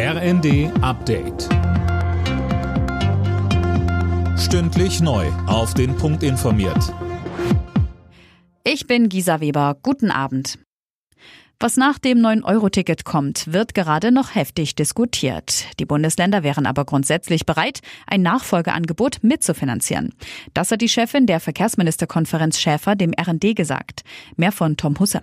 RND Update. Stündlich neu. Auf den Punkt informiert. Ich bin Gisa Weber. Guten Abend. Was nach dem 9-Euro-Ticket kommt, wird gerade noch heftig diskutiert. Die Bundesländer wären aber grundsätzlich bereit, ein Nachfolgeangebot mitzufinanzieren. Das hat die Chefin der Verkehrsministerkonferenz Schäfer dem RND gesagt. Mehr von Tom Husse.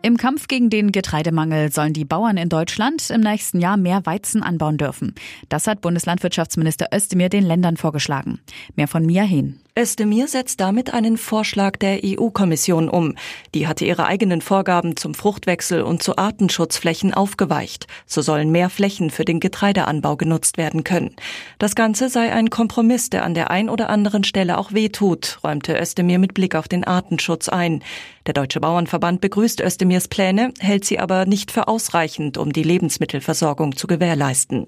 Im Kampf gegen den Getreidemangel sollen die Bauern in Deutschland im nächsten Jahr mehr Weizen anbauen dürfen. Das hat Bundeslandwirtschaftsminister Özdemir den Ländern vorgeschlagen. Mehr von Mia Hehn. Özdemir setzt damit einen Vorschlag der EU-Kommission um. Die hatte ihre eigenen Vorgaben zum Fruchtwechsel und zu Artenschutzflächen aufgeweicht. So sollen mehr Flächen für den Getreideanbau genutzt werden können. Das Ganze sei ein Kompromiss, der an der ein oder anderen Stelle auch wehtut, räumte Özdemir mit Blick auf den Artenschutz ein. Der Deutsche Bauernverband begrüßt Özdemirs Pläne, hält sie aber nicht für ausreichend, um die Lebensmittelversorgung zu gewährleisten.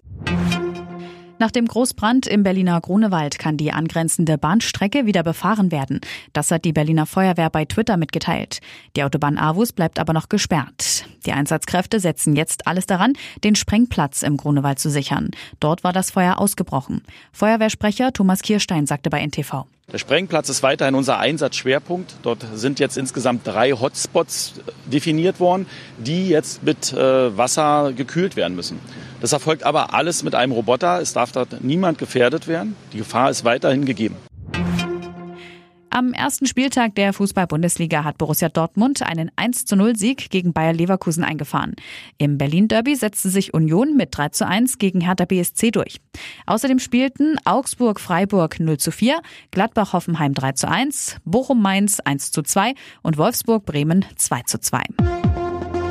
Nach dem Großbrand im Berliner Grunewald kann die angrenzende Bahnstrecke wieder befahren werden. Das hat die Berliner Feuerwehr bei Twitter mitgeteilt. Die Autobahn Avus bleibt aber noch gesperrt. Die Einsatzkräfte setzen jetzt alles daran, den Sprengplatz im Grunewald zu sichern. Dort war das Feuer ausgebrochen. Feuerwehrsprecher Thomas Kirstein sagte bei NTV. Der Sprengplatz ist weiterhin unser Einsatzschwerpunkt. Dort sind jetzt insgesamt drei Hotspots definiert worden, die jetzt mit äh, Wasser gekühlt werden müssen. Das erfolgt aber alles mit einem Roboter. Es darf dort niemand gefährdet werden. Die Gefahr ist weiterhin gegeben. Am ersten Spieltag der Fußball-Bundesliga hat Borussia Dortmund einen 1 zu 0 Sieg gegen Bayer Leverkusen eingefahren. Im Berlin-Derby setzte sich Union mit 3 zu 1 gegen Hertha BSC durch. Außerdem spielten Augsburg-Freiburg 0 zu 4, Gladbach-Hoffenheim 3 zu 1, Bochum-Mainz 1 zu 2 und Wolfsburg-Bremen 2 zu 2.